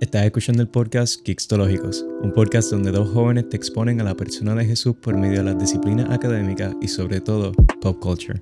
Estás escuchando el podcast Kixtológicos, un podcast donde dos jóvenes te exponen a la persona de Jesús por medio de las disciplinas académicas y sobre todo pop culture.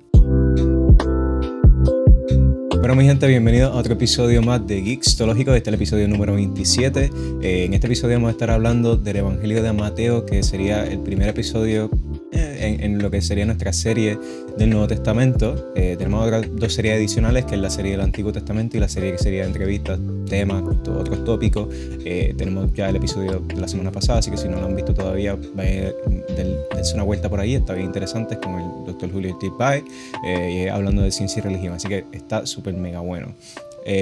Bueno, mi gente, bienvenidos a otro episodio más de Geeks Este es el episodio número 27. Eh, en este episodio vamos a estar hablando del Evangelio de Mateo, que sería el primer episodio en, lo que sería nuestra serie del Nuevo Testamento. Eh, tenemos otras dos series adicionales, que es la serie del Antiguo Testamento y la serie que sería de entrevistas, temas, otros tópicos. Eh, tenemos ya el episodio de la semana pasada, así que si no lo han visto todavía, dense una vuelta por ahí, está bien interesante, con el doctor Julio Tipay, eh, hablando de ciencia y religión, así que está súper mega bueno.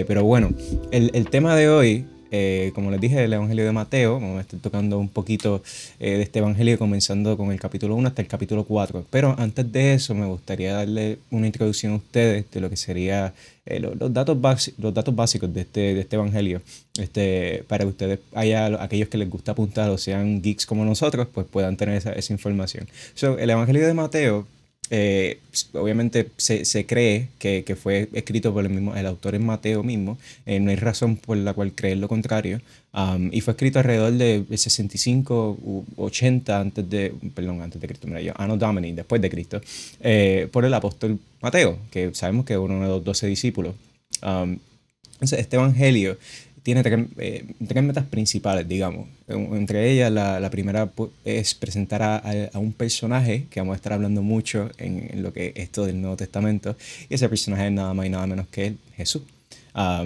pero bueno, el tema de hoy eh, como les dije, el Evangelio de Mateo, vamos a estar tocando un poquito eh, de este Evangelio, comenzando con el capítulo 1 hasta el capítulo 4. Pero antes de eso, me gustaría darle una introducción a ustedes de lo que serían eh, los, datos los datos básicos de este, de este Evangelio, este, para que ustedes, haya aquellos que les gusta apuntar o sean geeks como nosotros, pues puedan tener esa, esa información. So, el Evangelio de Mateo eh, obviamente se, se cree que, que, fue escrito por el mismo el autor en Mateo mismo, eh, no hay razón por la cual creer lo contrario, um, y fue escrito alrededor de 65 u 80 antes de, perdón, antes de Cristo, mira yo, Anno Domini, después de Cristo, eh, por el apóstol Mateo, que sabemos que es uno de los doce discípulos. Um, entonces, este evangelio tiene eh, tres, metas principales, digamos. Entre ellas, la, la primera es presentar a, a, un personaje que vamos a estar hablando mucho en, lo que es esto del Nuevo Testamento. Y ese personaje es nada más y nada menos que Jesús.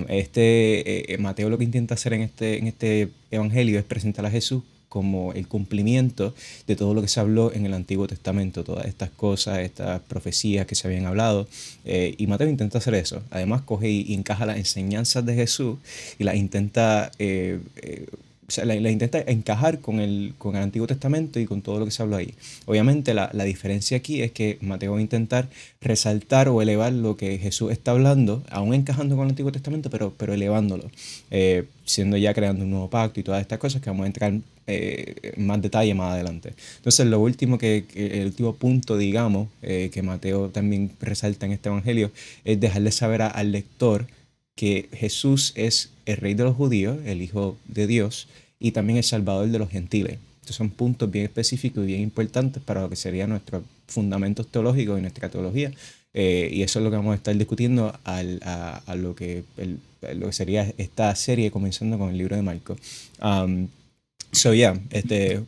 este, eh, Mateo lo que intenta hacer en este, en este evangelio es presentar a Jesús como el cumplimiento de todo lo que se habló en el Antiguo Testamento, todas estas cosas, estas profecías que se habían hablado. Eh, y Mateo intenta hacer eso. Además, coge y, encaja las enseñanzas de Jesús y las intenta eh, eh, o sea, la, intenta encajar con el, con el Antiguo Testamento y con todo lo que se habló ahí. Obviamente la, la, diferencia aquí es que Mateo va a intentar resaltar o elevar lo que Jesús está hablando, aún encajando con el Antiguo Testamento, pero, pero elevándolo, eh, siendo ya creando un nuevo pacto y todas estas cosas que vamos a entrar eh, más detalle más adelante. Entonces lo último que, el último punto, digamos, eh, que Mateo también resalta en este Evangelio, es dejarle saber al lector que Jesús es el rey de los judíos, el Hijo de Dios, y también el Salvador de los gentiles. Estos son puntos bien específicos y bien importantes para lo que serían nuestros fundamentos teológicos y nuestra teología. Eh, y eso es lo que vamos a estar discutiendo al, a, lo, que lo que sería esta serie, comenzando con el libro de Marco. Um, So, yeah, este,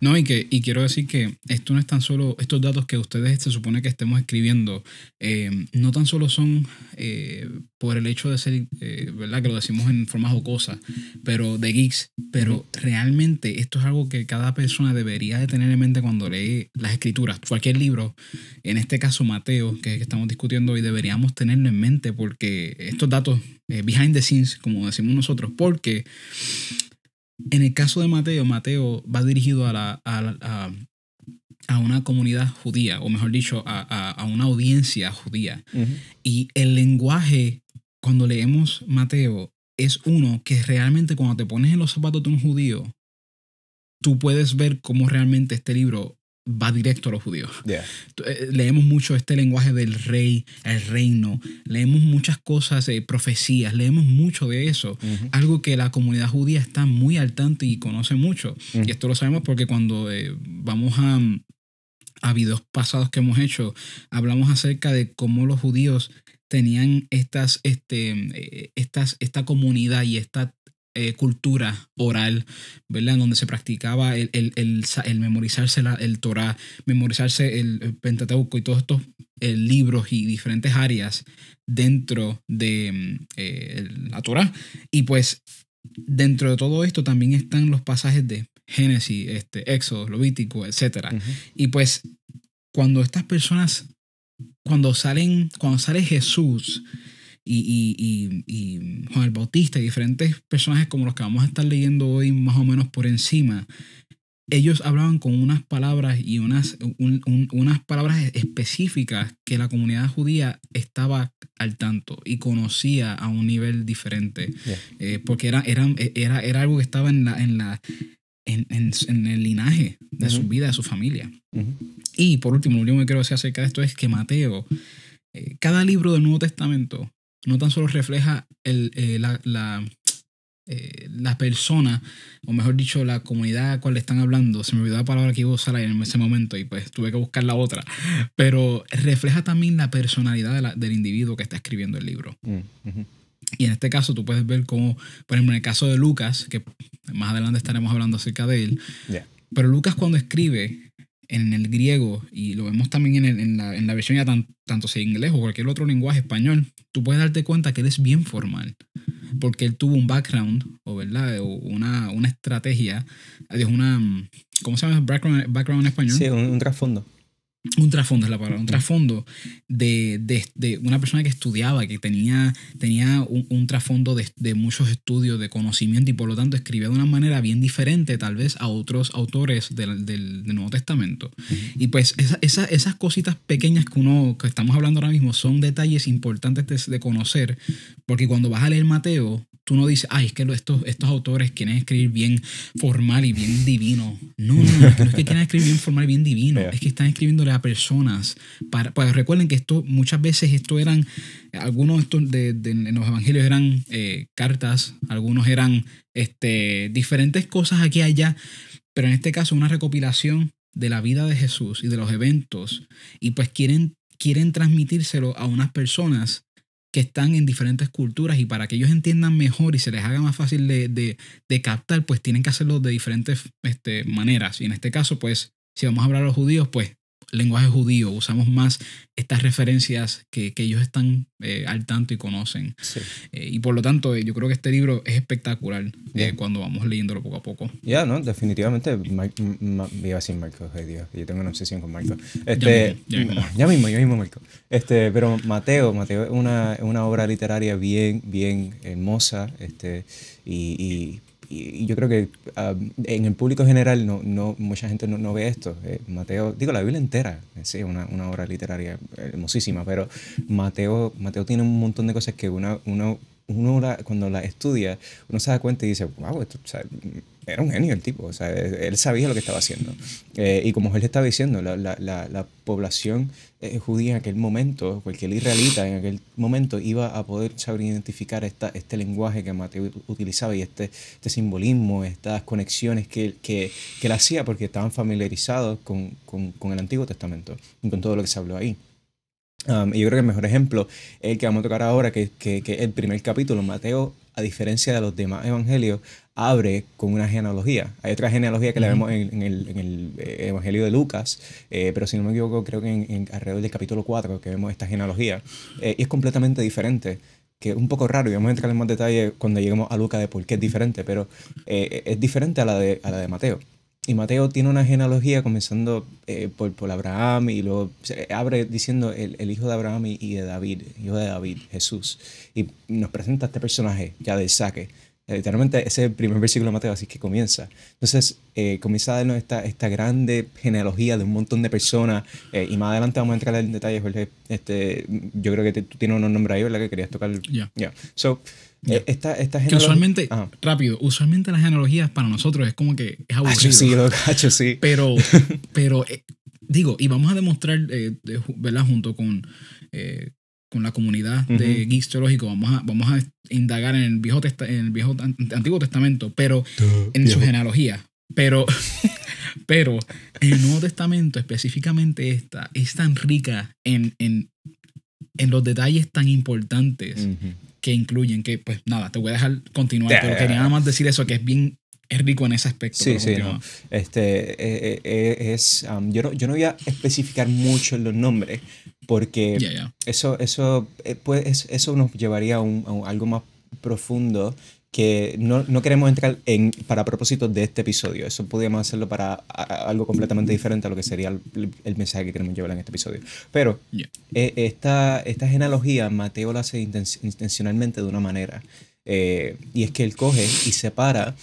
No, y, que, y quiero decir que esto no es tan solo, estos datos que ustedes se supone que estemos escribiendo, eh, no tan solo son eh, por el hecho de ser, eh, ¿verdad? Que lo decimos en forma jocosa, pero de geeks, pero realmente esto es algo que cada persona debería de tener en mente cuando lee las escrituras, cualquier libro, en este caso Mateo, que, que estamos discutiendo hoy, deberíamos tenerlo en mente porque estos datos, behind the scenes, como decimos nosotros, porque en el caso de Mateo, Mateo va dirigido a, la, a, a, una comunidad judía, o mejor dicho, a, una audiencia judía. Y el lenguaje, cuando leemos Mateo, es uno que realmente cuando te pones en los zapatos de un judío, tú puedes ver cómo realmente este libro va directo a los judíos. Eh, leemos mucho este lenguaje del rey, el reino, leemos muchas cosas, eh, profecías, leemos mucho de eso, algo que la comunidad judía está muy al tanto y conoce mucho. Y esto lo sabemos porque cuando eh, vamos a, a videos pasados que hemos hecho, hablamos acerca de cómo los judíos tenían estas, este, estas, esta comunidad y esta eh, cultura oral, ¿verdad? En donde se practicaba el, el, el, memorizarse la, el Torah, memorizarse el, Pentateuco y todos estos eh, libros y diferentes áreas dentro de mm, eh, la Torah. Y pues dentro de todo esto también están los pasajes de Génesis, este, Éxodo, Levítico, etc. Y pues cuando estas personas, cuando salen, cuando sale Jesús, y, y, y, Juan el Bautista y diferentes personajes como los que vamos a estar leyendo hoy más o menos por encima, ellos hablaban con unas palabras y unas, unas palabras específicas que la comunidad judía estaba al tanto y conocía a un nivel diferente, eh, porque era, era, era, era, algo que estaba en, la, en, la, en, en, el linaje de su vida, de su familia. Y por último, lo único que quiero decir acerca de esto es que Mateo, eh, cada libro del Nuevo Testamento no tan solo refleja el, eh, la, eh, la persona, o mejor dicho, la comunidad a cual le están hablando, se me olvidó la palabra que iba a usar en ese momento y pues tuve que buscar la otra, pero refleja también la personalidad del individuo que está escribiendo el libro. Mm, y en este caso tú puedes ver cómo, por ejemplo, en el caso de Lucas, que más adelante estaremos hablando acerca de él, pero Lucas cuando escribe en el griego, y lo vemos también en, la, en la, versión ya tanto sea inglés o cualquier otro lenguaje español, tú puedes darte cuenta que él es bien formal, porque él tuvo un background, o verdad, o una, una estrategia, una, ¿cómo se llama? Background, background en español. Sí, un trasfondo un trasfondo es la palabra, un trasfondo de, de, una persona que estudiaba, que tenía, tenía un, trasfondo de, muchos estudios, de conocimiento y por lo tanto escribía de una manera bien diferente tal vez a otros autores del, del, Nuevo Testamento. Y pues esas cositas pequeñas que uno, que estamos hablando ahora mismo, son detalles importantes de, conocer, porque cuando vas a leer Mateo, tú no dices, ay, es que estos, estos autores quieren escribir bien formal y bien divino. No, no, no, no es que quieran escribir bien formal y bien divino, es que están escribiendo a personas. Para, pues recuerden que esto muchas veces esto eran, algunos de, estos de, en los evangelios eran eh, cartas, algunos eran este, diferentes cosas aquí y allá, pero en este caso una recopilación de la vida de Jesús y de los eventos, y pues quieren, quieren transmitírselo a unas personas que están en diferentes culturas y para que ellos entiendan mejor y se les haga más fácil de, de, de captar, pues tienen que hacerlo de diferentes este, maneras. Y en este caso, pues, si vamos a hablar a los judíos, pues lenguaje judío, usamos más estas referencias que, que ellos están eh, al tanto y conocen. Eh, y por lo tanto, eh, yo creo que este libro es espectacular cuando vamos leyéndolo poco a poco. Ya, no, definitivamente. iba a decir Marco, ay Dios, yo tengo una obsesión con Marco. Este, ya, mismo, ya, mismo, ya mismo, Marco. Este, pero Mateo, Mateo es una, una obra literaria bien, bien hermosa este, y y, yo creo que ah, en el público general no, no mucha gente no, no ve esto. Eh, Mateo, digo, la Biblia entera, sí, es una, una, obra literaria hermosísima, pero Mateo, Mateo tiene un montón de cosas que una, uno, uno cuando la estudia, uno se da cuenta y dice, wow, esto, era un genio el tipo, o sea, él sabía lo que estaba haciendo. Eh, y como él estaba diciendo, la, la, la, población eh, judía en aquel momento, cualquier israelita en aquel momento, iba a poder saber identificar esta, este lenguaje que Mateo utilizaba y este, este simbolismo, estas conexiones que, que, que él hacía porque estaban familiarizados con, con, con el Antiguo Testamento y con todo lo que se habló ahí. Um, y yo creo que el mejor ejemplo es el que vamos a tocar ahora, que, que, que el primer capítulo. Mateo, a diferencia de los demás evangelios, abre con una genealogía. Hay otra genealogía que la vemos en, el, en, el, eh, Evangelio de Lucas, eh, pero si no me equivoco, creo que en, alrededor del capítulo 4 que vemos esta genealogía. Eh, y es completamente diferente, que es un poco raro, y vamos a entrar en más detalle cuando lleguemos a Lucas de por qué es diferente, pero es diferente a la, de, a la de Mateo. Y Mateo tiene una genealogía comenzando por, por, Abraham y luego se abre diciendo el, el hijo de Abraham y, y, de David, hijo de David, Jesús. Y nos presenta este personaje ya de saque eh, literalmente ese es el primer versículo de Mateo, así que comienza. Entonces, eh, comienza a darnos esta, esta grande genealogía de un montón de personas. Eh, y más adelante vamos a entrar en detalles, Jorge. Este, yo creo que tú tienes unos nombres ahí, ¿verdad? Que querías tocar. Ya. Yeah. So, esta, esta genealogía. usualmente, rápido, usualmente las genealogías para nosotros es como que es aburrido. sí, lo cacho, sí. Pero, pero digo, y vamos a demostrar, ¿verdad? Junto con con la comunidad de geeks teológicos, vamos a, vamos a indagar en el viejo, en el viejo antiguo testamento, pero en su genealogía. Pero, pero el Nuevo Testamento específicamente esta es tan rica en, en, en los detalles tan importantes que incluyen que, pues nada, te voy a dejar continuar, pero quería nada más decir eso, que es bien es rico en ese aspecto. Sí, sí. Este, eh, eh, es, um, yo, no, yo no voy a especificar mucho los nombres porque Eso, eso, eh, pues, eso nos llevaría a, un, algo más profundo que no, no, queremos entrar en para propósitos de este episodio. Eso podríamos hacerlo para algo completamente diferente a lo que sería el, mensaje que queremos llevar en este episodio. Pero esta, esta genealogía Mateo la hace intencionalmente de una manera. y es que él coge y separa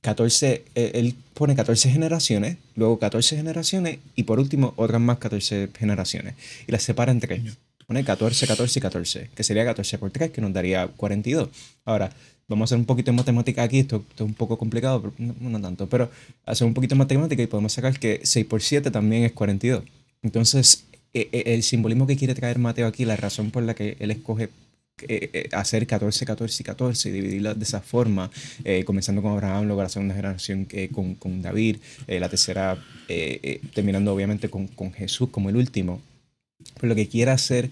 14, eh, él pone 14 generaciones, luego 14 generaciones y por último otras más 14 generaciones. Y las separa en tres. Pone 14, 14 y 14, que sería 14 por 3, que nos daría 42. Ahora, vamos a hacer un poquito de matemática aquí, esto, es un poco complicado, pero no, tanto, pero hacer un poquito de matemática y podemos sacar que 6 por 7 también es 42. Entonces, e, e, el simbolismo que quiere traer Mateo aquí, la razón por la que él escoge eh, eh, hacer 14, 14 y 14 y dividirlas de esa forma, eh, comenzando con Abraham, luego la segunda generación con, con, David, la tercera terminando obviamente con, con, Jesús como el último. Pero lo que quiere hacer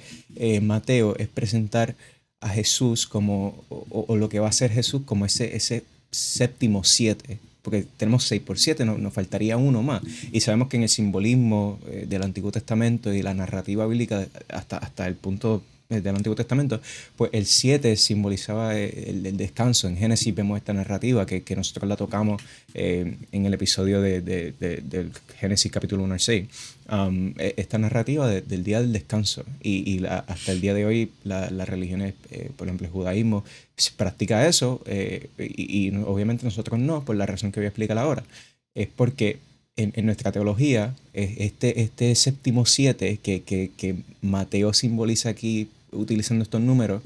Mateo es presentar a Jesús como, o, lo que va a ser Jesús como ese, ese séptimo siete, porque tenemos seis por siete, no, nos faltaría uno más. Y sabemos que en el simbolismo del Antiguo Testamento y la narrativa bíblica hasta, hasta el punto eh, del Antiguo Testamento, pues el 7 simbolizaba eh, el, descanso. En Génesis vemos esta narrativa que, que nosotros la tocamos eh, en el episodio de, de, del Génesis capítulo 1 al 6. Um, e, esta narrativa del día del descanso. Y, y hasta el día de hoy las religiones, por ejemplo el judaísmo, practica eso y, y, obviamente nosotros no, por la razón que voy a explicar ahora. Es porque en, en, nuestra teología, este, este séptimo siete que, que, que, Mateo simboliza aquí utilizando estos números,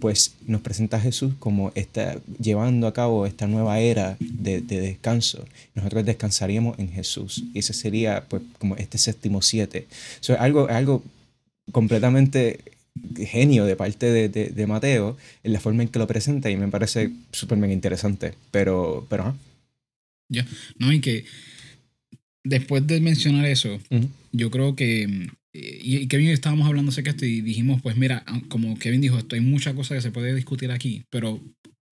pues nos presenta a Jesús como está llevando a cabo esta nueva era de, descanso. Nosotros descansaríamos en Jesús. Y ese sería pues como este séptimo siete. Es algo, algo completamente genio de parte de, de, Mateo en la forma en que lo presenta y me parece súper interesante. Pero, pero, Ya, no, y que después de mencionar eso, yo creo que y Kevin estábamos hablando acerca de esto y dijimos, pues mira, como Kevin dijo, esto hay muchas cosas que se puede discutir aquí, pero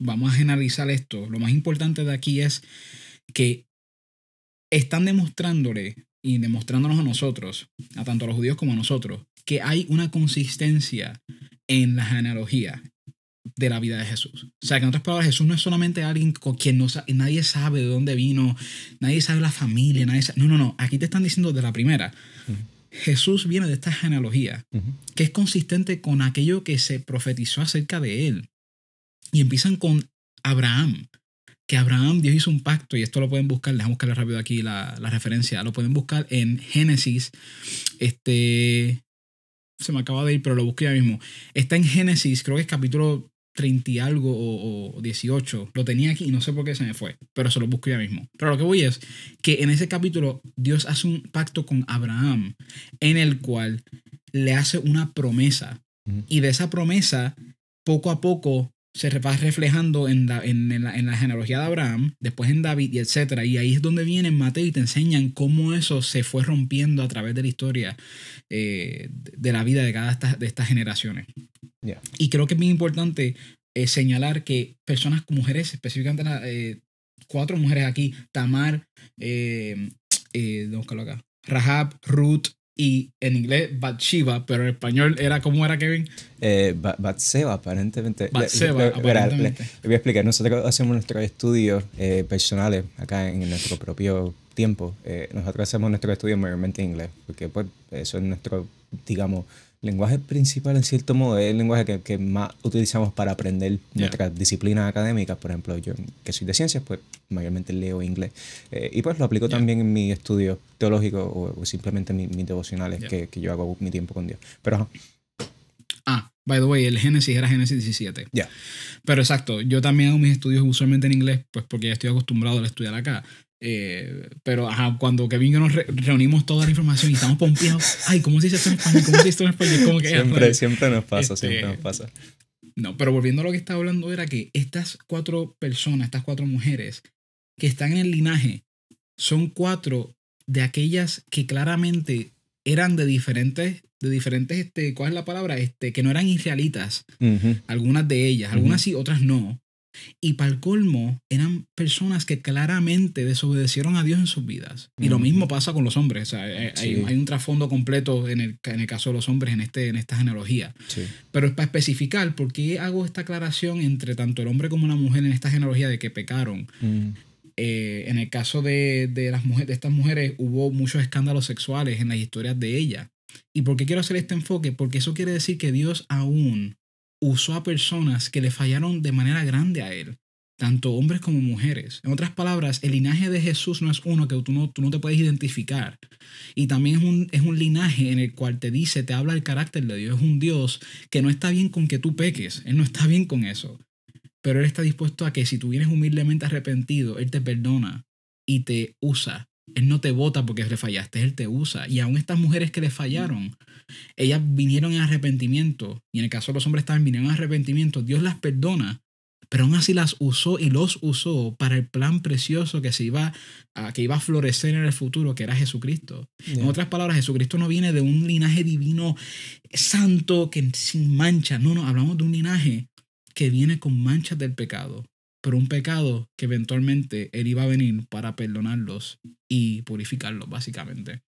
vamos a generalizar esto. Lo más importante de aquí es que están demostrándole y demostrándonos a nosotros, a tanto a los judíos como a nosotros, que hay una consistencia en la genealogía de la vida de Jesús. O sea, que en otras palabras, Jesús no es solamente alguien con quien no nadie sabe de dónde vino, nadie sabe la familia, nadie no, no, no, aquí te están diciendo de la primera. Jesús viene de esta genealogía, que es consistente con aquello que se profetizó acerca de él. Y empiezan con Abraham, que Abraham, Dios hizo un pacto, y esto lo pueden buscar, déjame buscarle rápido aquí la, la, referencia, lo pueden buscar en Génesis, este, se me acaba de ir, pero lo busqué ya mismo. Está en Génesis, creo que es capítulo 30 y algo o, 18. Lo tenía aquí y no sé por qué se me fue, pero se lo busco ya mismo. Pero lo que voy es que en ese capítulo Dios hace un pacto con Abraham en el cual le hace una promesa. Y de esa promesa, poco a poco se va reflejando en la, en, la, genealogía de Abraham, después en David y etc. Y ahí es donde viene Mateo y te enseñan cómo eso se fue rompiendo a través de la historia eh, de la vida de cada de estas generaciones. Y creo que es muy importante eh, señalar que personas, mujeres, específicamente eh, cuatro mujeres aquí, Tamar, eh, acá, Rahab, Ruth y en inglés Bathsheba, pero en español era ¿cómo era Kevin? Eh, Batseba, aparentemente. Batseba, aparentemente. Le, voy a explicar, nosotros hacemos nuestros estudios personales acá en nuestro propio tiempo. nosotros hacemos nuestros estudios mayormente en inglés, porque pues eso es nuestro, digamos, lenguaje principal, en cierto modo, es el lenguaje que, que más utilizamos para aprender nuestras disciplinas académicas. Por ejemplo, yo que soy de ciencias, pues mayormente leo inglés. Eh, y pues lo aplico también en mi estudio teológico o, simplemente en mis devocionales que, que, yo hago mi tiempo con Dios. Pero Ah, by the way, el Génesis era Génesis 17. Ya. Pero exacto, yo también hago mis estudios usualmente en inglés, pues porque ya estoy acostumbrado a estudiar acá. Eh, pero ajá, cuando Kevin y yo nos reunimos toda la información y estamos pompeados, ay, ¿cómo se dice esto en español? ¿Cómo se dice esto en español? siempre, siempre nos pasa, siempre este, nos pasa. No, pero volviendo a lo que estaba hablando, era que estas cuatro personas, estas cuatro mujeres que están en el linaje, son cuatro de aquellas que claramente eran de diferentes, de diferentes, este, ¿cuál es la palabra? Este, que no eran israelitas. Algunas de ellas, algunas sí, otras no. Y para el colmo, eran personas que claramente desobedecieron a Dios en sus vidas. Y lo mismo pasa con los hombres. hay, hay, un trasfondo completo en el, en el, caso de los hombres en, este, en esta genealogía. Pero es para especificar por qué hago esta aclaración entre tanto el hombre como la mujer en esta genealogía de que pecaron. Eh, en el caso de, de, las mujeres, de estas mujeres hubo muchos escándalos sexuales en las historias de ellas. ¿Y por qué quiero hacer este enfoque? Porque eso quiere decir que Dios aún usó a personas que le fallaron de manera grande a él, tanto hombres como mujeres. En otras palabras, el linaje de Jesús no es uno que tú no, tú no te puedes identificar. Y también es un, es un linaje en el cual te dice, te habla el carácter de Dios. Es un Dios que no está bien con que tú peques. Él no está bien con eso. Pero Él está dispuesto a que si tú vienes humildemente arrepentido, Él te perdona y te usa Él no te vota porque le fallaste, Él te usa. Y aún estas mujeres que le fallaron, ellas vinieron en arrepentimiento, y en el caso de los hombres también vinieron en arrepentimiento, Dios las perdona, pero aún así las usó y los usó para el plan precioso que se iba a, que iba a florecer en el futuro, que era Jesucristo. En otras palabras, Jesucristo no viene de un linaje divino santo que sin mancha, no, no, hablamos de un linaje que viene con manchas del pecado, pero un pecado que eventualmente Él iba a venir para perdonarlos y purificarlos, básicamente.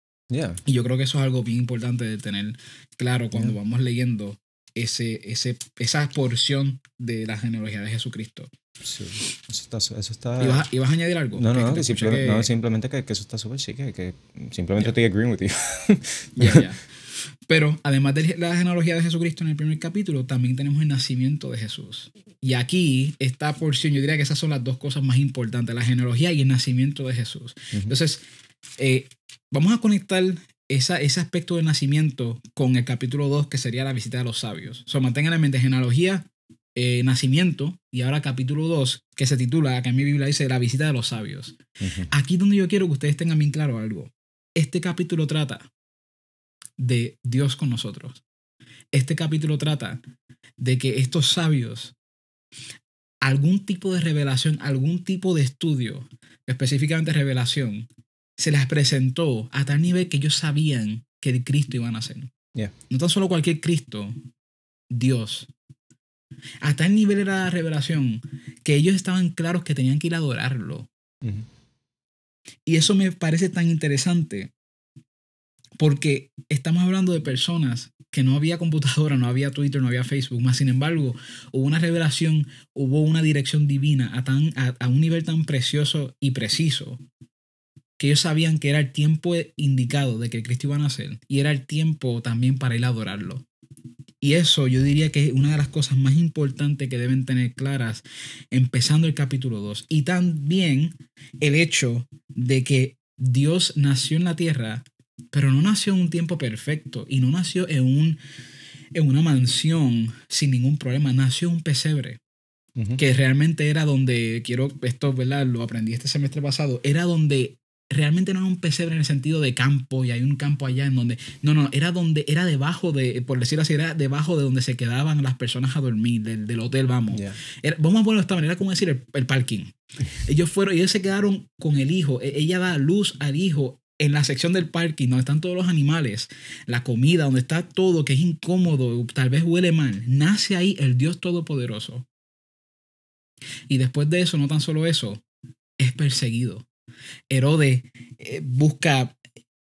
Y yo creo que eso es algo bien importante de tener claro cuando vamos leyendo ese, ese, esa porción de la genealogía de Jesucristo. Sí, eso está... Eso está... ¿Ibas, a añadir algo? No, no, no, simplemente que, eso está súper sí, que, simplemente estoy agreeing with you. Pero además de la genealogía de Jesucristo en el primer capítulo, también tenemos el nacimiento de Jesús. Y aquí, esta porción, yo diría que esas son las dos cosas más importantes, la genealogía y el nacimiento de Jesús. Entonces, eh, vamos a conectar esa, ese aspecto del nacimiento con el capítulo 2, que sería la visita de los sabios. So, mantengan en mente genealogía, eh, nacimiento, y ahora capítulo 2, que se titula, acá en mi Biblia dice, la visita de los sabios. Aquí donde yo quiero que ustedes tengan bien claro algo. Este capítulo trata de Dios con nosotros. Este capítulo trata de que estos sabios, algún tipo de revelación, algún tipo de estudio, específicamente revelación, se les presentó a tal nivel que ellos sabían que el Cristo iba a nacer. No tan solo cualquier Cristo, Dios. A tal nivel era la revelación que ellos estaban claros que tenían que ir a adorarlo. Y eso me parece tan interesante porque estamos hablando de personas que no había computadora, no había Twitter, no había Facebook, más sin embargo, hubo una revelación, hubo una dirección divina a, tan, a, un nivel tan precioso y preciso que ellos sabían que era el tiempo indicado de que Cristo iba a nacer y era el tiempo también para ir a adorarlo. Y eso yo diría que es una de las cosas más importantes que deben tener claras empezando el capítulo 2. Y también el hecho de que Dios nació en la tierra pero no nació en un tiempo perfecto y no nació en, un, en una mansión sin ningún problema, nació en un pesebre. Que realmente era donde, quiero, esto, ¿verdad? Lo aprendí este semestre pasado, era donde realmente no era un pesebre en el sentido de campo y hay un campo allá en donde no no era donde era debajo de por decirlo así era debajo de donde se quedaban las personas a dormir del, hotel vamos vamos a ponerlo de esta manera como decir el, el parking ellos fueron ellos se quedaron con el hijo e, ella da luz al hijo en la sección del parking donde están todos los animales, la comida, donde está todo que es incómodo, tal vez huele mal, nace ahí el Dios Todopoderoso. Y después de eso, no tan solo eso, es perseguido. Herodes eh, busca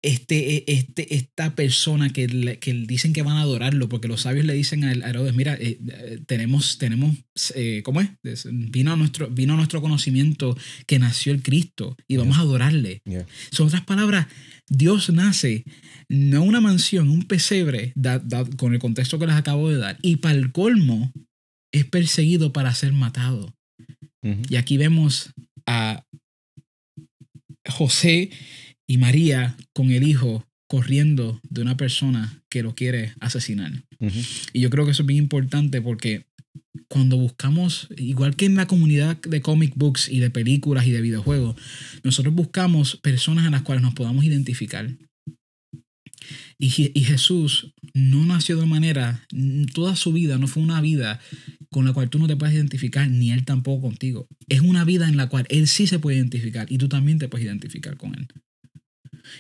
este, e, este, esta persona que, que dicen que van a adorarlo, porque los sabios le dicen a Herodes, mira, eh, eh, tenemos, tenemos eh, ¿cómo es? Vino a, nuestro, vino nuestro conocimiento que nació el Cristo y vamos a adorarle. Son otras palabras, Dios nace no una mansión, un pesebre, con el contexto que les acabo de dar, y para el colmo es perseguido para ser matado. Y aquí vemos a José y María con el hijo corriendo de una persona que lo quiere asesinar. Y yo creo que eso es bien importante porque cuando buscamos, igual que en la comunidad de comic books y de películas y de videojuegos, nosotros buscamos personas en las cuales nos podamos identificar. Y, y, Jesús no nació de manera, toda su vida no fue una vida con la cual tú no te puedes identificar, ni Él tampoco contigo. Es una vida en la cual Él sí se puede identificar y tú también te puedes identificar con Él.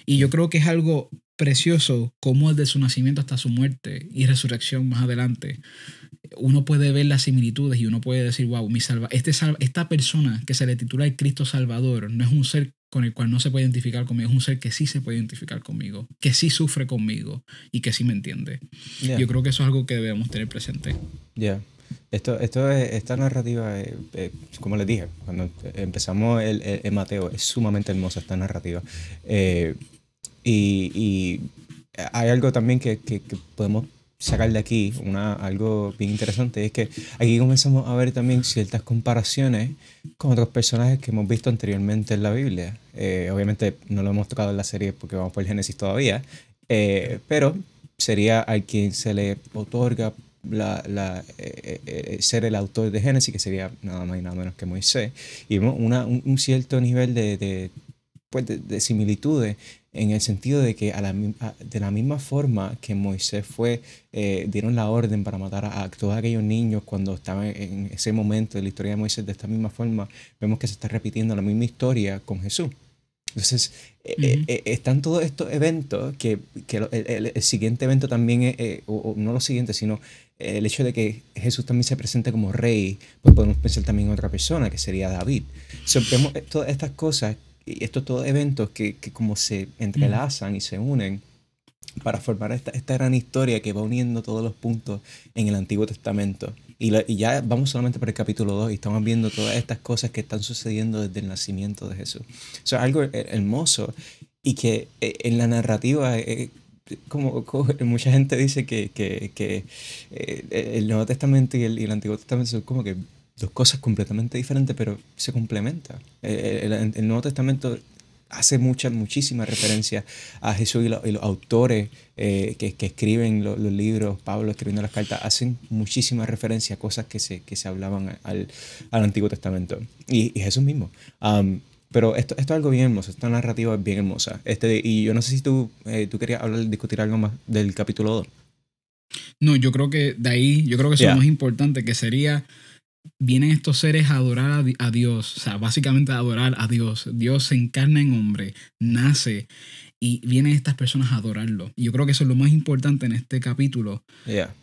Y yo creo que es algo precioso como desde su nacimiento hasta su muerte y resurrección más adelante, uno puede ver las similitudes y uno puede decir, wow, mi salva este esta persona que se le titula el Cristo Salvador no es un ser con el cual no se puede identificar conmigo, es un ser que sí se puede identificar conmigo, que sí sufre conmigo y que sí me entiende. Yo creo que eso es algo que debemos tener presente. Ya. Esto, esto es, esta narrativa, eh, eh, como les dije, cuando empezamos el, el, Mateo, es sumamente hermosa esta narrativa. Eh, y, y, hay algo también que, que, podemos sacar de aquí, una, algo bien interesante, es que aquí comenzamos a ver también ciertas comparaciones con otros personajes que hemos visto anteriormente en la Biblia. obviamente no lo hemos tocado en la serie porque vamos por el Génesis todavía, pero sería al quien se le otorga la, la, eh, eh, ser el autor de Génesis, que sería nada más y nada menos que Moisés, y vemos una, un, cierto nivel de, de, pues, de, similitudes en el sentido de que a la, de la misma forma que Moisés fue, eh, dieron la orden para matar a, todos aquellos niños cuando estaban en ese momento de la historia de Moisés, de esta misma forma vemos que se está repitiendo la misma historia con Jesús. Entonces, eh, eh, están todos estos eventos que, que el, el, siguiente evento también, es, o, no lo siguiente, sino el hecho de que Jesús también se presente como rey, pues podemos pensar también en otra persona, que sería David. So, vemos todas estas cosas estos todos eventos que, que como se entrelazan y se unen para formar esta, esta, gran historia que va uniendo todos los puntos en el Antiguo Testamento. Y, y, ya vamos solamente por el capítulo 2 y estamos viendo todas estas cosas que están sucediendo desde el nacimiento de Jesús. Eso es algo hermoso y que eh, en la narrativa, eh, como, mucha gente dice que, que, que eh, el Nuevo Testamento y el, y el Antiguo Testamento son como que dos cosas completamente diferentes, pero se complementan. El, Nuevo Testamento hace mucha, muchísima referencia a Jesús y, los autores eh, que, que, escriben los, libros, Pablo escribiendo las cartas, hacen muchísima referencia a cosas que se, que se hablaban al, al Antiguo Testamento. Y, Jesús mismo. Um, pero esto, esto es algo bien hermoso, esta narrativa es bien hermosa. Este, y yo no sé si tú, eh, tú querías hablar, discutir algo más del capítulo 2. No, yo creo que de ahí, yo creo que eso es lo más importante, que sería vienen estos seres a adorar a, Dios, o sea, básicamente a adorar a Dios. Dios se encarna en hombre, nace y vienen estas personas a adorarlo. Y yo creo que eso es lo más importante en este capítulo.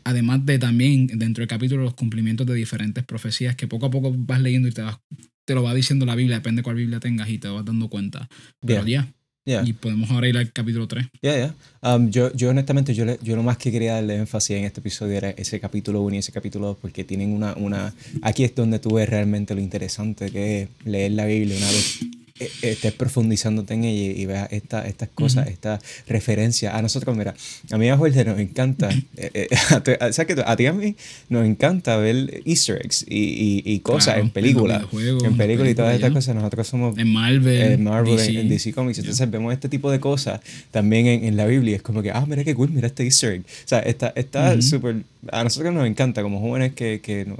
Además de también dentro del capítulo los cumplimientos de diferentes profecías que poco a poco vas leyendo y te, vas, te lo va diciendo la Biblia, depende de cuál Biblia tengas y te vas dando cuenta. Pero ya. Y podemos ahora ir al capítulo 3. Ya, ya. Um, yo, yo honestamente, yo, yo lo más que quería darle énfasis en este episodio era ese capítulo 1 y ese capítulo 2, porque tienen una, una... Aquí es donde tú ves realmente lo interesante que es leer la Biblia una vez estés profundizándote en ella y veas esta, estas cosas, esta referencia a nosotros. Mira, a mí a Jorge nos encanta, eh, eh, ¿sabes que a ti a mí nos encanta ver easter eggs y, y, cosas en películas, en películas y todas estas cosas. Nosotros somos en Marvel, Marvel DC. En, DC Comics. Entonces vemos este tipo de cosas también en, en, la Biblia. Es como que, ah, mira qué cool, mira este easter egg. O sea, está está súper, a nosotros nos encanta como jóvenes que, que nos,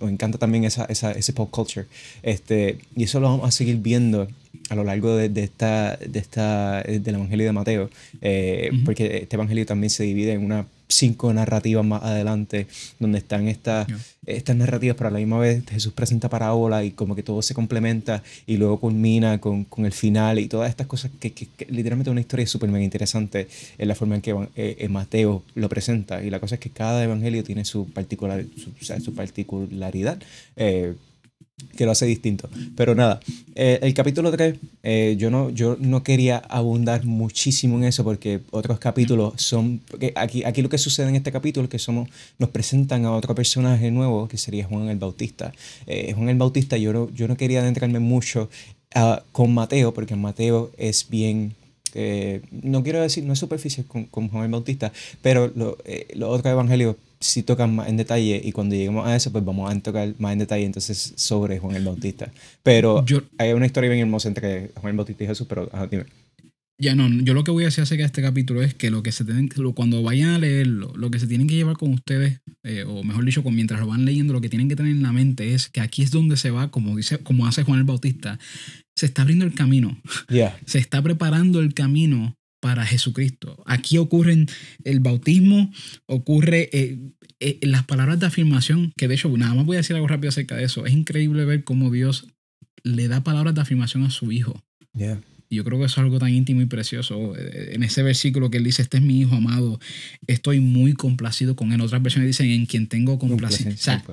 nos encanta también esa, esa, ese pop culture. Este, y eso lo vamos a seguir viendo a lo largo de, de, esta, de esta, del Evangelio de Mateo, eh, porque este Evangelio también se divide en una cinco narrativas más adelante, donde están estas, estas narrativas, pero a la misma vez Jesús presenta parábola y como que todo se complementa y luego culmina con, con el final y todas estas cosas que, que, literalmente es una historia súper mega interesante en la forma en que eh, Mateo lo presenta. Y la cosa es que cada evangelio tiene su, particular, su, su particularidad. Eh, que lo hace distinto. Pero nada, eh, el capítulo 3, eh, yo, no, yo no quería abundar muchísimo en eso porque otros capítulos son... aquí, aquí lo que sucede en este capítulo es que somos, nos presentan a otro personaje nuevo que sería Juan el Bautista. Eh, Juan el Bautista yo no, yo no quería adentrarme mucho ah, con Mateo porque Mateo es bien... no quiero decir, no es superficial con, con Juan el Bautista, pero los otros evangelios si tocan más en detalle y cuando lleguemos a eso, pues vamos a tocar más en detalle entonces sobre Juan el Bautista. Pero hay una historia bien hermosa entre Juan el Bautista y Jesús, pero dime. Ya no, yo lo que voy a hacer acerca de este capítulo es que lo que se tienen, cuando vayan a leerlo, lo que se tienen que llevar con ustedes, eh, o mejor dicho, con, mientras lo van leyendo, lo que tienen que tener en la mente es que aquí es donde se va, como dice, como hace Juan el Bautista, se está abriendo el camino. Se está preparando el camino para Jesucristo. Aquí ocurren el bautismo, ocurre eh, eh, las palabras de afirmación, que de hecho, nada más voy a decir algo rápido acerca de eso. Es increíble ver cómo Dios le da palabras de afirmación a su hijo. Y yo creo que eso es algo tan íntimo y precioso. Eh, en ese versículo que él dice, este es mi hijo amado, estoy muy complacido con él. Otras versiones dicen, en quien tengo complacencia.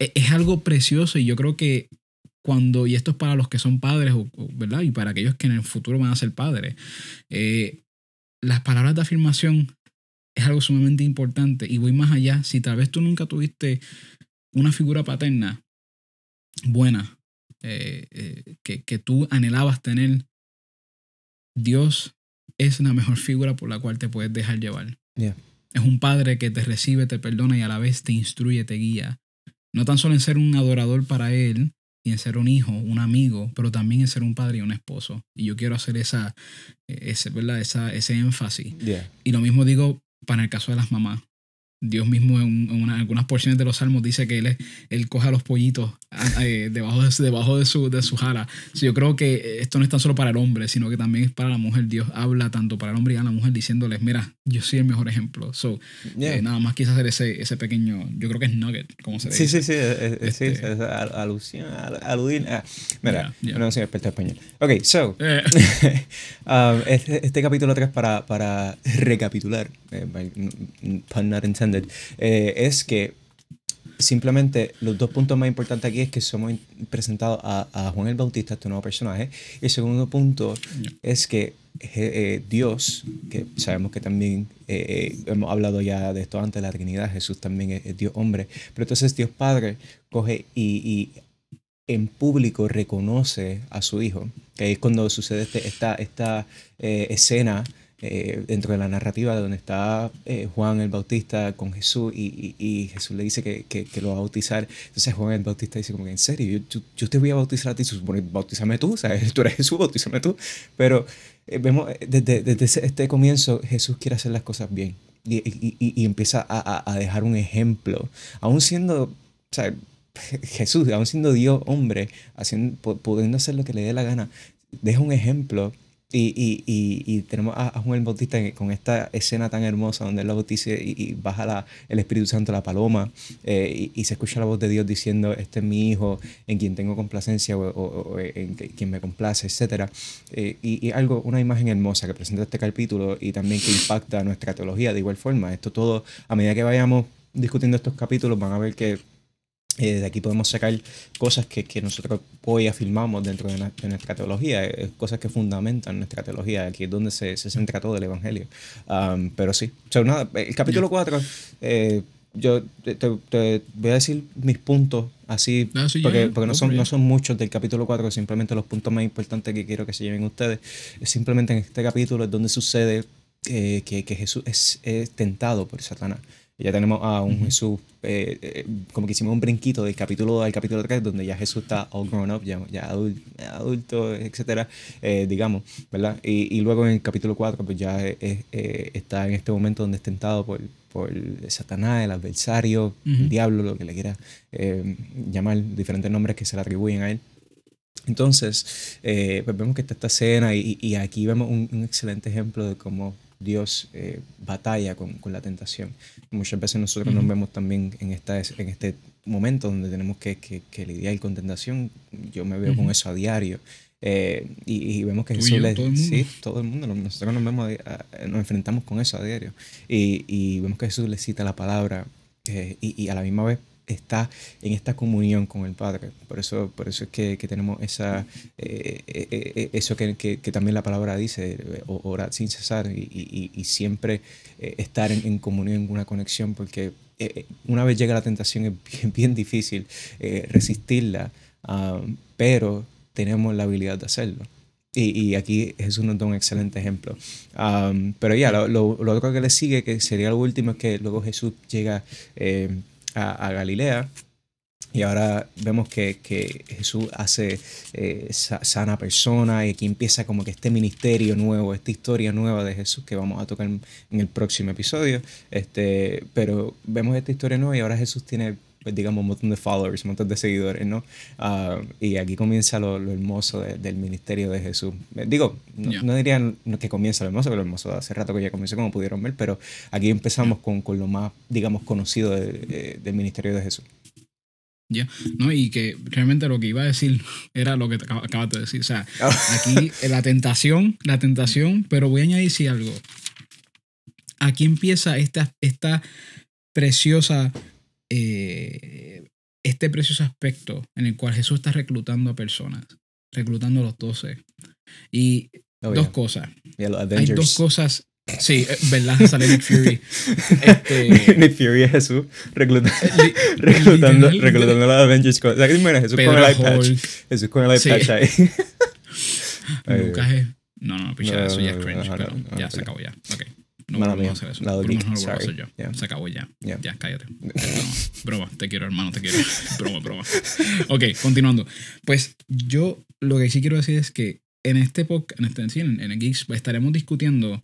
E, es algo precioso y yo creo que cuando, y esto es para los que son padres, ¿verdad? Y para aquellos que en el futuro van a ser padres, eh, las palabras de afirmación es algo sumamente importante. Y voy más allá, si tal vez tú nunca tuviste una figura paterna buena, eh, eh, que, que, tú anhelabas tener, Dios es la mejor figura por la cual te puedes dejar llevar. Es un padre que te recibe, te perdona y a la vez te instruye, te guía. No tan solo en ser un adorador para Él, y en ser un hijo, un amigo, pero también en ser un padre y un esposo. Y yo quiero hacer esa, ese, ¿verdad? Esa, ese énfasis. Y lo mismo digo para el caso de las mamás. Dios mismo en, algunas porciones de los salmos dice que él, él coge a los pollitos eh, debajo, de, debajo de, su, de su jala. yo creo que esto no es tan solo para el hombre, sino que también es para la mujer. Dios habla tanto para el hombre y a la mujer diciéndoles, mira, yo soy el mejor ejemplo. So, eh, nada más quise hacer ese, ese pequeño, yo creo que es nugget, como se dice. Sí, sí, sí, es, sí, este, es alusión, aludir. Ah, mira, no soy experto en español. Ok, so, um, este, este, capítulo 3 para, para recapitular, pun not intended, es que simplemente los dos puntos más importantes aquí es que somos presentados a, Juan el Bautista, este nuevo personaje. Y el segundo punto es que eh, Dios, que sabemos que también eh, eh, hemos hablado ya de esto antes, la Trinidad, Jesús también es, Dios hombre, pero entonces Dios Padre coge y, en público reconoce a su Hijo, que es cuando sucede este, esta, esta escena eh, dentro de la narrativa donde está eh, Juan el Bautista con Jesús y, Jesús le dice que, que, lo va a bautizar. Entonces Juan el Bautista dice como que en serio, yo, yo, te voy a bautizar a ti, supone, bautízame tú, ¿sabes? tú eres Jesús, bautízame tú. Pero eh, vemos desde, desde, este comienzo Jesús quiere hacer las cosas bien y, y empieza a, a, dejar un ejemplo, aún siendo, ¿sabes? Jesús, aún siendo Dios hombre, haciendo, pudiendo hacer lo que le dé la gana, deja un ejemplo y, y, y, tenemos a, Juan el Bautista con esta escena tan hermosa donde él lo bautiza y, baja la, el Espíritu Santo, la paloma, eh, y, se escucha la voz de Dios diciendo, este es mi hijo en quien tengo complacencia o, en quien me complace, etc. Eh, y, algo, una imagen hermosa que presenta este capítulo y también que impacta nuestra teología de igual forma. Esto todo, a medida que vayamos discutiendo estos capítulos, van a ver que eh, de aquí podemos sacar cosas que, que, nosotros hoy afirmamos dentro de, nuestra teología, eh, cosas que fundamentan nuestra teología, aquí es donde se, se centra todo el Evangelio. Um, pero sí, nada, el capítulo 4, eh, yo te, te, voy a decir mis puntos así, ah, porque, porque no, son, no son muchos del capítulo 4, simplemente los puntos más importantes que quiero que se lleven ustedes. Es simplemente en este capítulo es donde sucede que, que, Jesús es, es tentado por Satanás ya tenemos a un Jesús, eh, eh, como que hicimos un brinquito del capítulo 2 al capítulo 3, donde ya Jesús está all grown up, ya, ya adulto, etcétera, eh, digamos, ¿verdad? Y, y, luego en el capítulo 4, pues ya está en este momento donde es tentado por, por Satanás, el adversario, el diablo, lo que le quiera llamar, diferentes nombres que se le atribuyen a él. Entonces, pues vemos que está esta escena y, y aquí vemos un, un excelente ejemplo de cómo Dios eh, batalla con, con, la tentación. Muchas veces nosotros nos vemos también en, esta, en este momento donde tenemos que, que, lidiar con tentación. Yo me veo con eso a diario. Eh, y, vemos que Jesús le, sí, todo el mundo, nosotros nos, vemos, nos enfrentamos con eso a diario. Y, y vemos que Jesús le cita la palabra eh, y, y a la misma vez está en esta comunión con el Padre. Por eso, por eso es que, que tenemos esa, eh, eh, eh, eso que, que, también la palabra dice, orar sin cesar y, y, siempre estar en, en, comunión, en una conexión, porque una vez llega la tentación es bien, bien difícil resistirla, um, pero tenemos la habilidad de hacerlo. Y, y, aquí Jesús nos da un excelente ejemplo. Pero ya, lo, lo, otro que le sigue, que sería lo último, es que luego Jesús llega a, Galilea. Y ahora vemos que, que Jesús hace eh, sana persona y aquí empieza como que este ministerio nuevo, esta historia nueva de Jesús que vamos a tocar en, el próximo episodio. Este, pero vemos esta historia nueva y ahora Jesús tiene, pues, digamos, un montón de followers, un montón de seguidores, ¿no? Ah, y aquí comienza lo, hermoso del ministerio de Jesús. Eh, digo, no, diría que comienza lo hermoso, pero lo hermoso hace rato que ya comenzó, como pudieron ver, pero aquí empezamos con, con lo más, digamos, conocido del ministerio de Jesús. Ya, ¿no? Y que realmente lo que iba a decir era lo que te acabas de decir. O sea, aquí la tentación, la tentación, pero voy a añadir si algo. Aquí empieza esta, esta preciosa, eh, este precioso aspecto en el cual Jesús está reclutando a personas, reclutando a los doce. Y oh, dos cosas. Hay dos cosas Sí, eh, ¿verdad? Sale Nick Fury. Este... Nick Fury es Jesús reclutando, reclutando, reclutando a los Avengers. O sea, ¿qué Jesús con el iPad. Jesús con el iPad sí. ahí. Lucas es... No, no, picha, no, eso ya es cringe. No, no, ya, se acabó ya. Ok. No no, a hacer eso. No, lo voy a hacer yo. Yeah. Se acabó ya. Yeah. Ya, cállate. broma. broma, te quiero, hermano, te quiero. broma, broma. Ok, continuando. Pues yo lo que sí quiero decir es que en este podcast, en, este, en, en el Geeks, estaremos discutiendo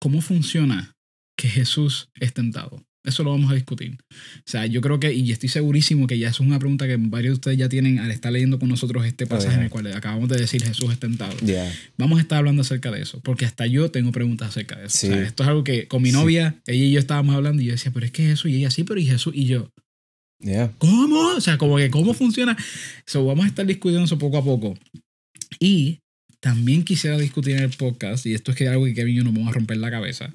cómo funciona que Jesús es tentado. Eso lo vamos a discutir. O sea, yo creo que, y estoy segurísimo que ya es una pregunta que varios de ustedes ya tienen al estar leyendo con nosotros este pasaje en el cual acabamos de decir Jesús es tentado. Vamos a estar hablando acerca de eso, porque hasta yo tengo preguntas acerca de eso. O sea, esto es algo que con mi novia, ella y yo estábamos hablando y yo decía, pero es que Jesús, y ella sí, pero y Jesús, y yo. ¿Cómo? O sea, como que cómo funciona. So, vamos a estar discutiendo eso poco a poco. Y también quisiera discutir en el podcast, y esto es que algo que Kevin y yo nos vamos a romper la cabeza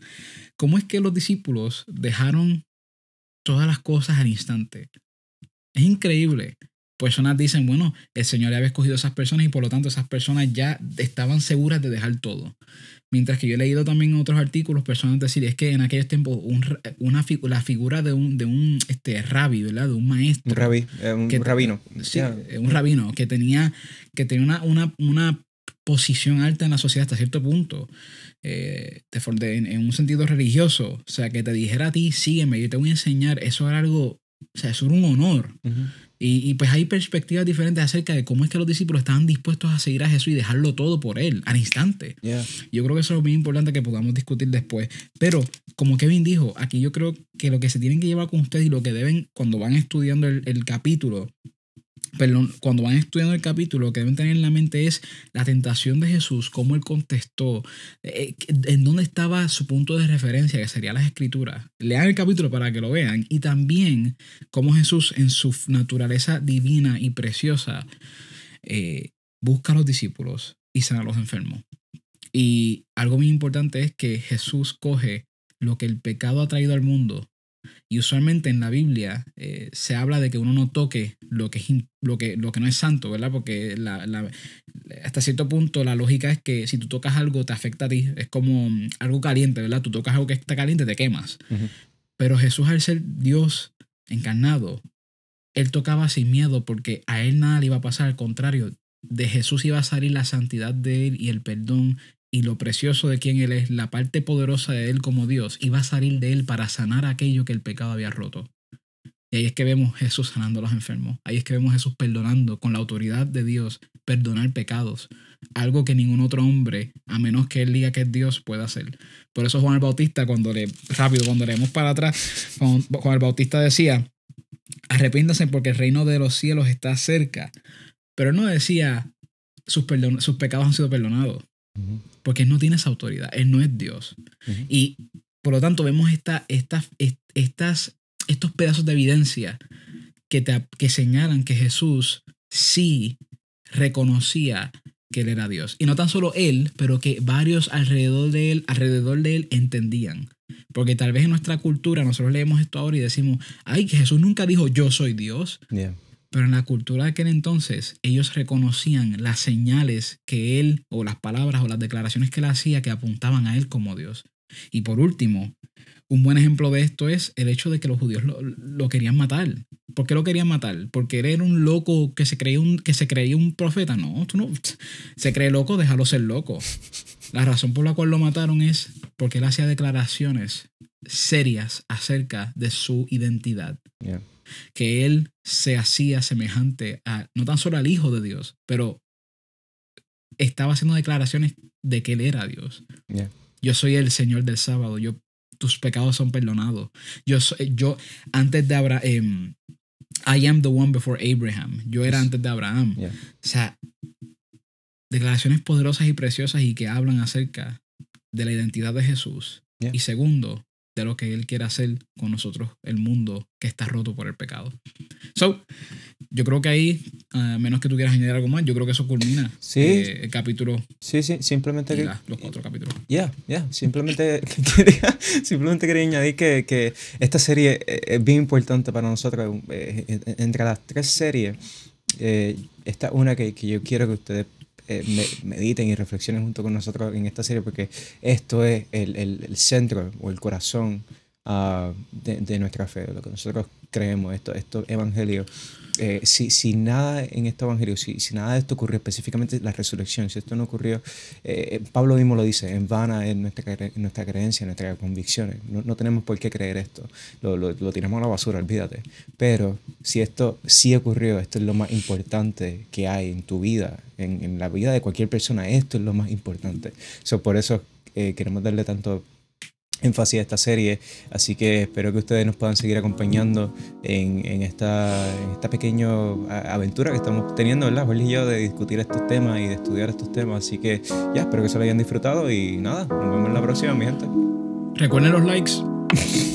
¿Cómo es que los discípulos dejaron todas las cosas al instante? Es increíble. Personas dicen, bueno, el Señor había escogido a esas personas y por lo tanto esas personas ya estaban seguras de dejar todo. Mientras que yo he leído también otros artículos, personas decir, es que en aquellos tiempos una, la figura de un, de un este, rabbi, ¿verdad? De un maestro. Un rabí, eh, un, rabino. Sí, un rabino que tenía, que tenía una, una, una posición alta en la sociedad hasta cierto punto. Eh, en, un sentido religioso, o sea, que te dijera a ti, sígueme, yo te voy a enseñar, eso era algo, o sea, eso era un honor. y, pues hay perspectivas diferentes acerca de cómo es que los discípulos estaban dispuestos a seguir a Jesús y dejarlo todo por él, al instante. Yo creo que eso es muy importante que podamos discutir después. Pero, como Kevin dijo, aquí yo creo que lo que se tienen que llevar con ustedes y lo que deben, cuando van estudiando el, el capítulo, pero cuando van estudiando el capítulo, lo que deben tener en la mente es la tentación de Jesús, cómo él contestó, eh, en dónde estaba su punto de referencia, que sería las escrituras. Lean el capítulo para que lo vean. Y también cómo Jesús, en su naturaleza divina y preciosa, eh, busca a los discípulos y sana a los enfermos. Y algo muy importante es que Jesús coge lo que el pecado ha traído al mundo y usualmente en la Biblia eh, se habla de que uno no toque lo que, es, lo que, lo que no es santo, ¿verdad? Porque la, hasta cierto punto la lógica es que si tú tocas algo te afecta a ti. Es como mm, algo caliente, ¿verdad? Tú tocas algo que está caliente, te quemas. Pero Jesús al ser Dios encarnado, él tocaba sin miedo porque a él nada le iba a pasar. Al contrario, de Jesús iba a salir la santidad de él y el perdón y lo precioso de quien Él es, la parte poderosa de Él como Dios, iba a salir de Él para sanar aquello que el pecado había roto. Y ahí es que vemos Jesús sanando a los enfermos. Ahí es que vemos Jesús perdonando con la autoridad de Dios, perdonar pecados. Algo que ningún otro hombre, a menos que él diga que es Dios, pueda hacer. Por eso Juan el Bautista, cuando le, rápido, cuando leemos para atrás, Juan, el Bautista decía, arrepiéntase porque el reino de los cielos está cerca. Pero él no decía, sus, sus pecados han sido perdonados porque no tiene esa autoridad, Él no es Dios. Y por lo tanto vemos esta, estas, estos pedazos de evidencia que, te, que señalan que Jesús sí reconocía que él era Dios. Y no tan solo él, pero que varios alrededor de él, alrededor de él entendían. Porque tal vez en nuestra cultura nosotros leemos esto ahora y decimos, ay, que Jesús nunca dijo yo soy Dios. Pero en la cultura de aquel entonces, ellos reconocían las señales que él, o las palabras, o las declaraciones que él hacía que apuntaban a él como Dios. Y por último, un buen ejemplo de esto es el hecho de que los judíos lo, querían matar. ¿Por qué lo querían matar? ¿Porque él era un loco que se creía un, que se creía un profeta? No, tú no. Se cree loco, déjalo ser loco. La razón por la cual lo mataron es porque él hacía declaraciones serias acerca de su identidad que él se hacía semejante a, no tan solo al Hijo de Dios, pero estaba haciendo declaraciones de que él era Dios. Yo soy el Señor del sábado, yo, tus pecados son perdonados. Yo, yo antes de Abraham, em, I am the one before Abraham. Yo era antes de Abraham. O sea, declaraciones poderosas y preciosas y que hablan acerca de la identidad de Jesús. Y segundo, de lo que Él quiere hacer con nosotros, el mundo que está roto por el pecado. So, yo creo que ahí, a menos que tú quieras añadir algo más, yo creo que eso culmina sí. Eh, el capítulo. Sí, sí, simplemente. Que, los cuatro capítulos. Ya, ya, simplemente, quería, simplemente quería añadir que, que, esta serie es bien importante para nosotros. Eh, entre las tres series, eh, esta es una que, que yo quiero que ustedes eh, mediten y reflexionen junto con nosotros en esta serie, porque esto es el, el, el centro o el corazón uh, de, de, nuestra fe, de lo que nosotros creemos, esto, esto evangelio. Eh, si, si, nada en este evangelio, si, si, nada de esto ocurrió, específicamente la resurrección, si esto no ocurrió, eh, Pablo mismo lo dice, en vana es nuestra, nuestra creencia, nuestras convicciones. No, no, tenemos por qué creer esto, lo, lo, lo, tiramos a la basura, olvídate. Pero si esto sí ocurrió, esto es lo más importante que hay en tu vida, en, en la vida de cualquier persona, esto es lo más importante. So, por eso eh, queremos darle tanto énfasis a esta serie. Así que espero que ustedes nos puedan seguir acompañando en, en esta, en esta pequeña aventura que estamos teniendo, ¿verdad? Jorge y yo, de discutir estos temas y de estudiar estos temas. Así que ya, espero que se lo hayan disfrutado y nada, nos vemos en la próxima, mi gente. Recuerden los likes.